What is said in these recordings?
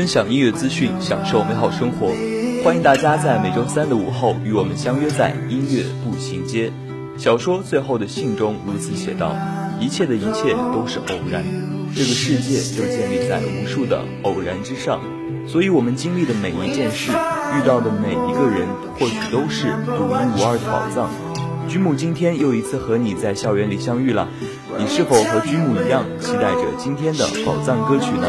分享音乐资讯，享受美好生活。欢迎大家在每周三的午后与我们相约在音乐步行街。小说《最后的信》中如此写道：“一切的一切都是偶然，这个世界就建立在无数的偶然之上。所以，我们经历的每一件事，遇到的每一个人，或许都是独一无二的宝藏。”居姆今天又一次和你在校园里相遇了，你是否和君母一样期待着今天的宝藏歌曲呢？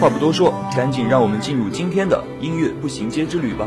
话不多说，赶紧让我们进入今天的音乐步行街之旅吧。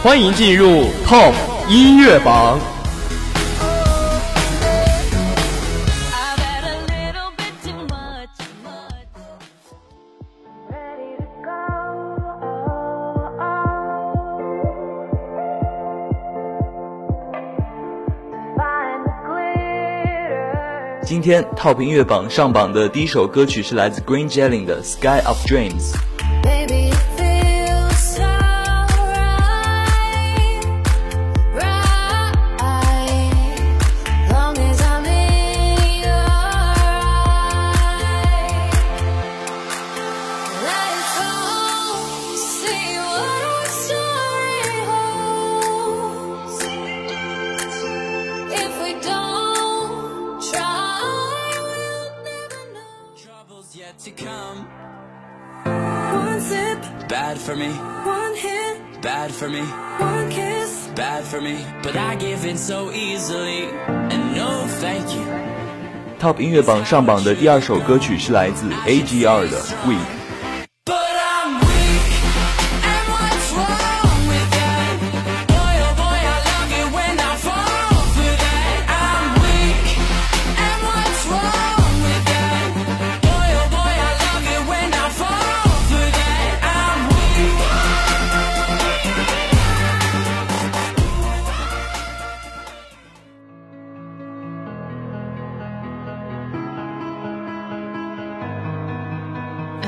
欢迎进入 Top 音乐榜。今天 Top 音乐榜上榜的第一首歌曲是来自 Green Jelly 的《Sky of Dreams》。Top 音乐榜上榜的第二首歌曲是来自 AGR 的《Week》。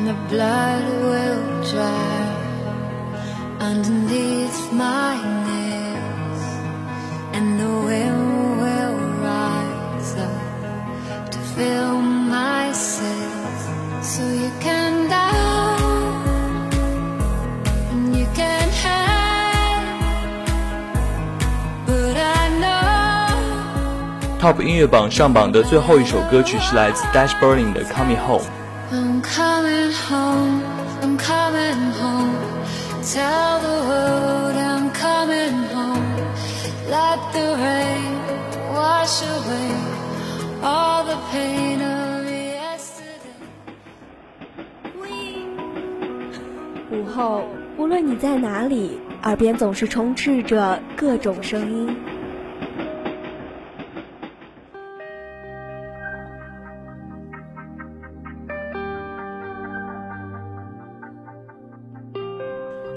and the blood will dry underneath my nails, and the wind will rise up to fill my sails. So you can down and you can hide, but I know. Top 音乐榜上榜的最后一首歌曲是来自 Dash Berlin 的《Coming Home》。 I'm coming home, I'm coming home. Tell the world I'm coming home. Let the rain wash away all the pain of yesterday. 午后，无论你在哪里，耳边总是充斥着各种声音，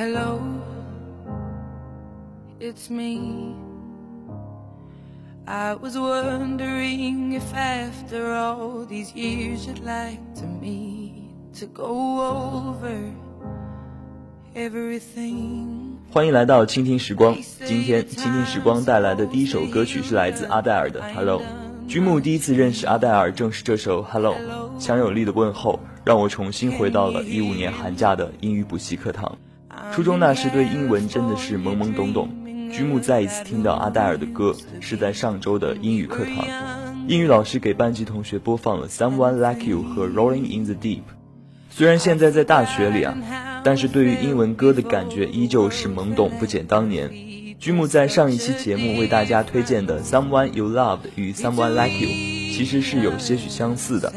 Hello, it's me. I was wondering if after all these years you'd like to meet to go over everything. 欢迎来到倾听时光。今天倾听时光带来的第一首歌曲是来自阿黛尔的《Hello》。君木第一次认识阿黛尔正是这首《Hello》，强有力的问候让我重新回到了一五年寒假的英语补习课堂。初中那时对英文真的是懵懵懂懂。君木再一次听到阿黛尔的歌是在上周的英语课堂，英语老师给班级同学播放了《Someone Like You》和《Rolling in the Deep》。虽然现在在大学里啊，但是对于英文歌的感觉依旧是懵懂不减当年。君木在上一期节目为大家推荐的《Someone You Loved》与《Someone Like You》其实是有些许相似的，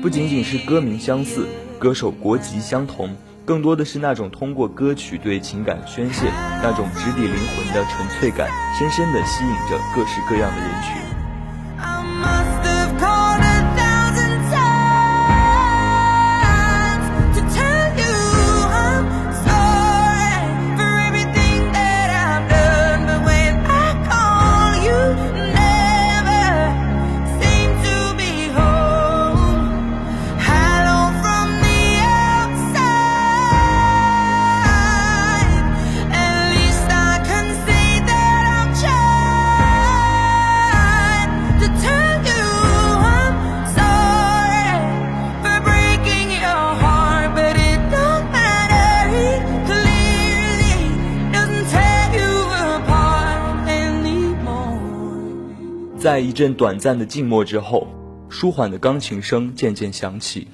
不仅仅是歌名相似，歌手国籍相同，更多的是那种通过歌曲对情感宣泄，那种直抵灵魂的纯粹感，深深的吸引着各式各样的人群。在一阵短暂的静默之后，舒缓的钢琴声渐渐响起，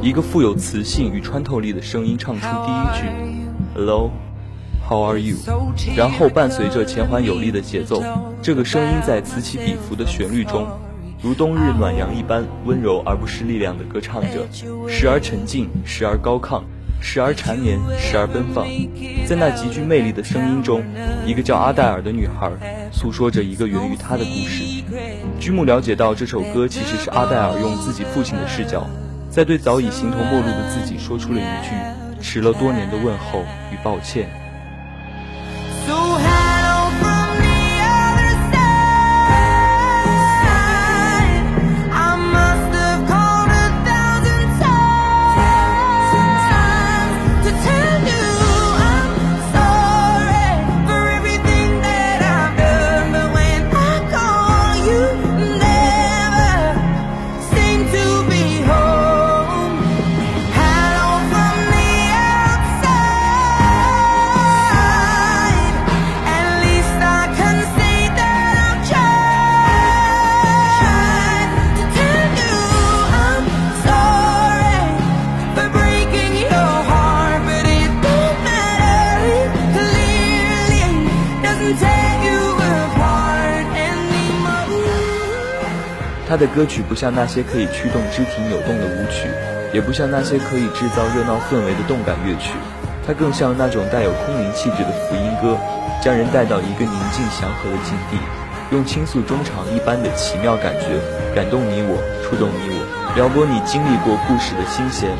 一个富有磁性与穿透力的声音唱出第一句 “Hello, how are you”，然后伴随着前缓有力的节奏，这个声音在此起彼伏的旋律中，如冬日暖阳一般温柔而不失力量地歌唱着，时而沉静，时而高亢，时而缠绵，时而奔放。在那极具魅力的声音中，一个叫阿黛尔的女孩诉说着一个源于她的故事。居木了解到这首歌其实是阿黛尔用自己父亲的视角，在对早已形同陌路的自己说出了一句迟了多年的问候与抱歉。他的歌曲不像那些可以驱动肢体扭动的舞曲，也不像那些可以制造热闹氛围的动感乐曲，它更像那种带有空灵气质的福音歌，将人带到一个宁静祥和的境地，用倾诉衷肠一般的奇妙感觉感动你我，触动你我，撩拨你经历过故事的新鲜。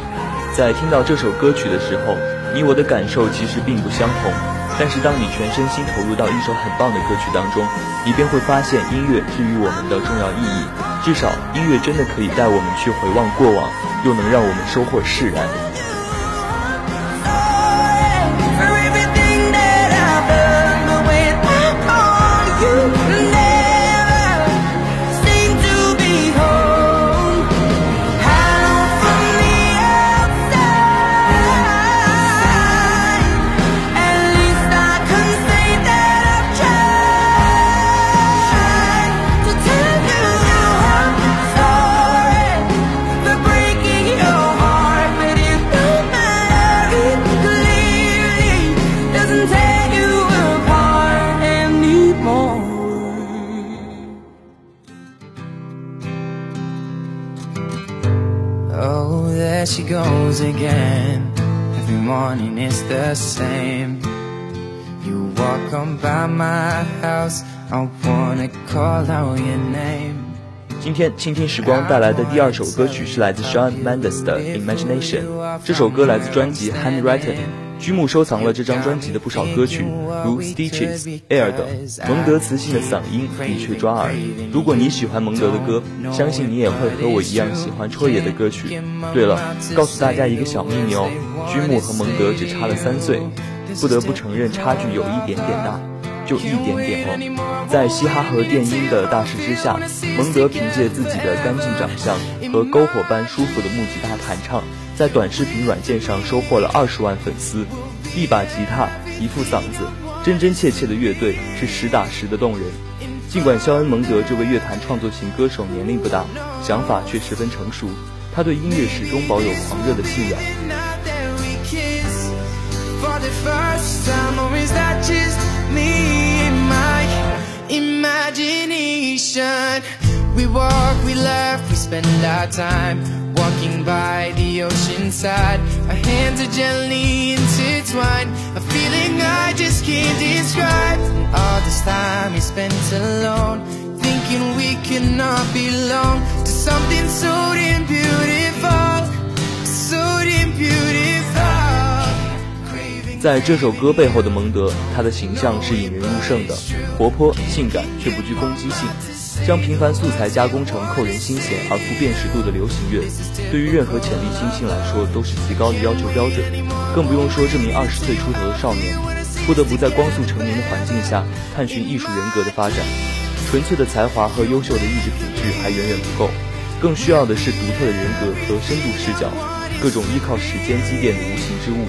在听到这首歌曲的时候，你我的感受其实并不相同。但是当你全身心投入到一首很棒的歌曲当中，你便会发现音乐至于我们的重要意义。至少，音乐真的可以带我们去回望过往，又能让我们收获释然。今天倾听时光带来的第二首歌曲是来自 Shawn Mendes 的《Imagination》。这首歌来自专辑《Handwritten》。居木收藏了这张专辑的不少歌曲，如《Stitches》、《Air》等。蒙德磁性的嗓音的确抓耳。如果你喜欢蒙德的歌，相信你也会和我一样喜欢戳野的歌曲。对了，告诉大家一个小秘密哦，居木和蒙德只差了三岁，不得不承认差距有一点点大。就一点点哦，在嘻哈和电音的大势之下，蒙德凭借自己的干净长相和篝火般舒服的木吉他弹唱，在短视频软件上收获了二十万粉丝。一把吉他，一副嗓子，真真切切的乐队，是实打实的动人。尽管肖恩·蒙德这位乐坛创作型歌手年龄不大，想法却十分成熟，他对音乐始终保有狂热的信仰。Me and my imagination? We walk, we laugh, we spend our time walking by the ocean side. Our hands are gently intertwined, a feeling I just can't describe. And all this time we spent alone, thinking we cannot belong to something so damn beautiful, 在这首歌背后的蒙德，他的形象是引人入胜的，活泼性感却不具攻击性，将平凡素材加工成扣人心弦而富辨识度的流行乐，对于任何潜力新星来说都是极高的要求标准，更不用说这名二十岁出头的少年，不得不在光速成名的环境下探寻艺术人格的发展，纯粹的才华和优秀的意志品质还远远不够，更需要的是独特的人格和深度视角，各种依靠时间积淀的无形之物。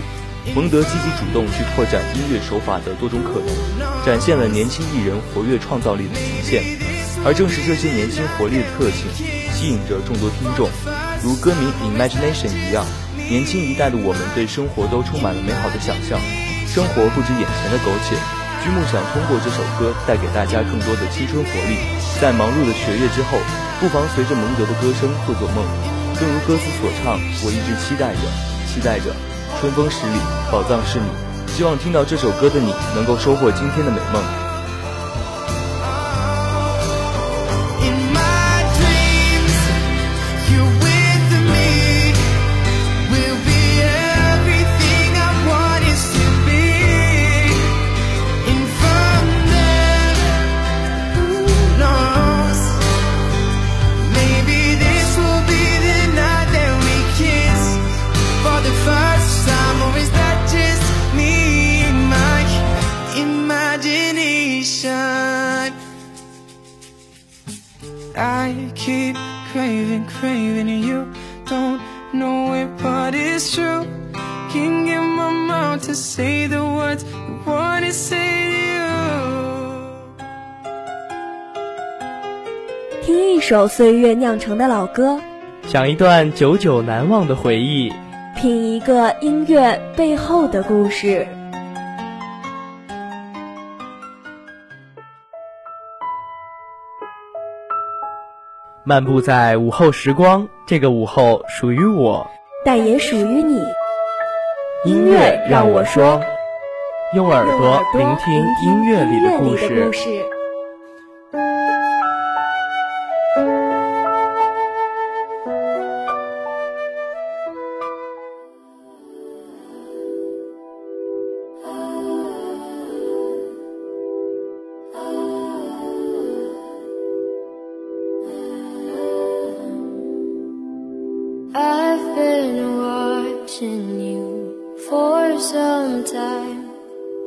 蒙德积极主动去拓展音乐手法的多种可能，展现了年轻艺人活跃创造力的极限。而正是这些年轻活力的特性，吸引着众多听众。如歌名《Imagination》一样，年轻一代的我们对生活都充满了美好的想象。生活不止眼前的苟且，剧目想通过这首歌带给大家更多的青春活力。在忙碌的学业之后，不妨随着蒙德的歌声做做梦。正如歌词所唱，我一直期待着，期待着。春风十里，宝藏是你。希望听到这首歌的你能够收获今天的美梦。I keep craving, craving, you don't know it, but it's true. Can't get my mouth to say the words I wanna say to you. 听一首岁月酿成的老歌，讲一段久久难忘的回忆。品一个音乐背后的故事。漫步在午后时光，这个午后属于我。但也属于你。音乐让我说，用耳朵聆听音乐里的故事。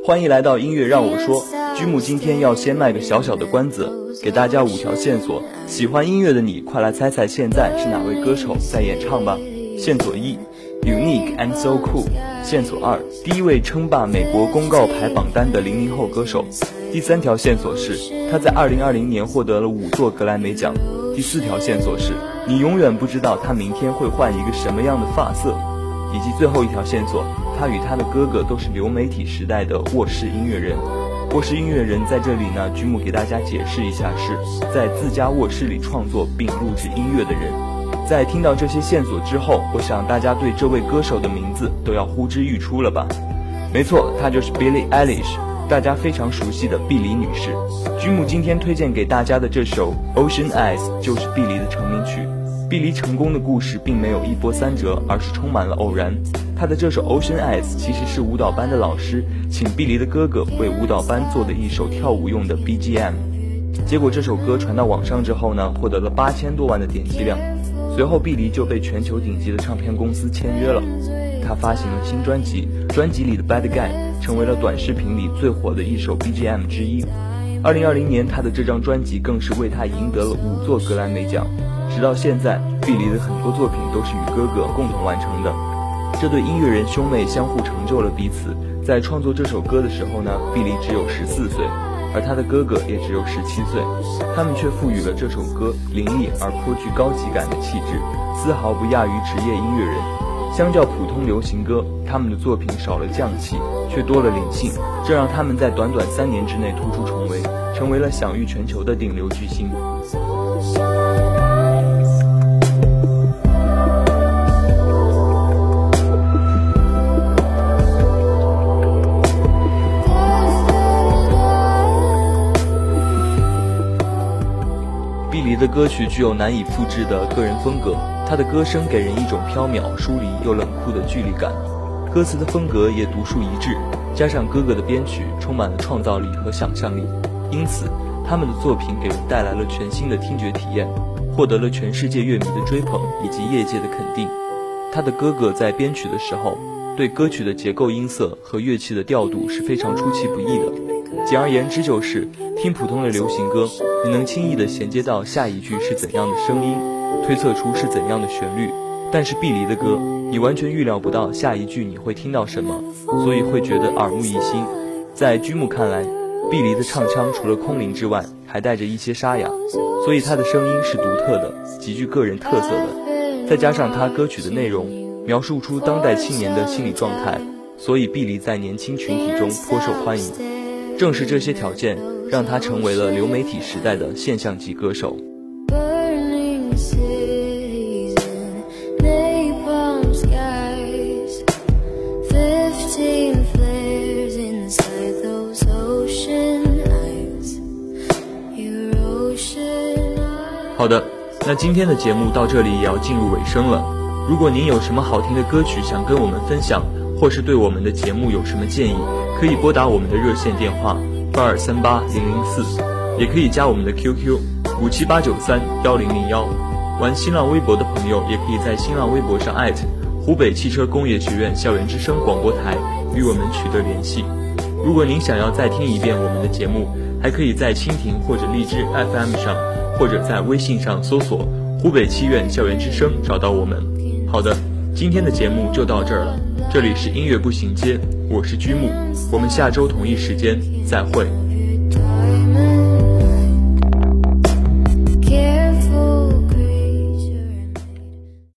欢迎来到音乐让我说，居木今天要先卖个小小的关子，给大家五条线索。喜欢音乐的你，快来猜猜现在是哪位歌手在演唱吧。线索一，Unique and so cool。线索二，第一位称霸美国公告牌榜单的零零后歌手。第三条线索是他在二零二零年获得了五座格莱美奖。第四条线索是你永远不知道他明天会换一个什么样的发色。以及最后一条线索，他与他的哥哥都是流媒体时代的卧室音乐人。卧室音乐人在这里呢，剧目给大家解释一下，是在自家卧室里创作并录制音乐的人。在听到这些线索之后，我想大家对这位歌手的名字都要呼之欲出了吧？没错，她就是 Billie Eilish，大家非常熟悉的碧梨女士。居木今天推荐给大家的这首《Ocean Eyes》就是碧梨的成名曲。碧梨成功的故事并没有一波三折，而是充满了偶然。他的这首《Ocean Eyes》其实是舞蹈班的老师请碧梨的哥哥为舞蹈班做的一首跳舞用的 BGM。结果这首歌传到网上之后呢，获得了八千多万的点击量。随后，碧梨就被全球顶级的唱片公司签约了。他发行了新专辑，专辑里的《Bad Guy》成为了短视频里最火的一首 BGM 之一。二零二零年，他的这张专辑更是为他赢得了五座格莱美奖。直到现在，碧梨的很多作品都是与哥哥共同完成的。这对音乐人兄妹相互成就了彼此。在创作这首歌的时候呢，碧梨只有十四岁。而他的哥哥也只有十七岁，他们却赋予了这首歌凌厉而颇具高级感的气质，丝毫不亚于职业音乐人。相较普通流行歌，他们的作品少了匠气，却多了灵性，这让他们在短短三年之内突出重围，成为了享誉全球的顶流巨星。的歌曲具有难以复制的个人风格，他的歌声给人一种飘渺、疏离又冷酷的距离感，歌词的风格也独树一帜，加上哥哥的编曲，充满了创造力和想象力，因此他们的作品给人带来了全新的听觉体验，获得了全世界乐迷的追捧以及业界的肯定。他的哥哥在编曲的时候，对歌曲的结构、音色和乐器的调度是非常出其不意的。简而言之，就是听普通的流行歌，你能轻易地衔接到下一句是怎样的声音，推测出是怎样的旋律。但是碧梨的歌，你完全预料不到下一句你会听到什么，所以会觉得耳目一新。在居木看来，碧梨的唱腔除了空灵之外，还带着一些沙哑，所以她的声音是独特的，极具个人特色的。再加上她歌曲的内容描述出当代青年的心理状态，所以碧梨在年轻群体中颇受欢迎。正是这些条件，让他成为了流媒体时代的现象级歌手。好的，那今天的节目到这里也要进入尾声了。如果您有什么好听的歌曲想跟我们分享，或是对我们的节目有什么建议，可以拨打我们的热线电话八二三八零零四，也可以加我们的 QQ 五七八九三幺零零幺。玩新浪微博的朋友，也可以在新浪微博上艾特湖北汽车工业学院校园之声广播台与我们取得联系。如果您想要再听一遍我们的节目，还可以在蜻蜓或者荔枝 FM 上，或者在微信上搜索“湖北七院校园之声”找到我们。好的，今天的节目就到这儿了。这里是音乐步行街，我是居木，我们下周同一时间再会。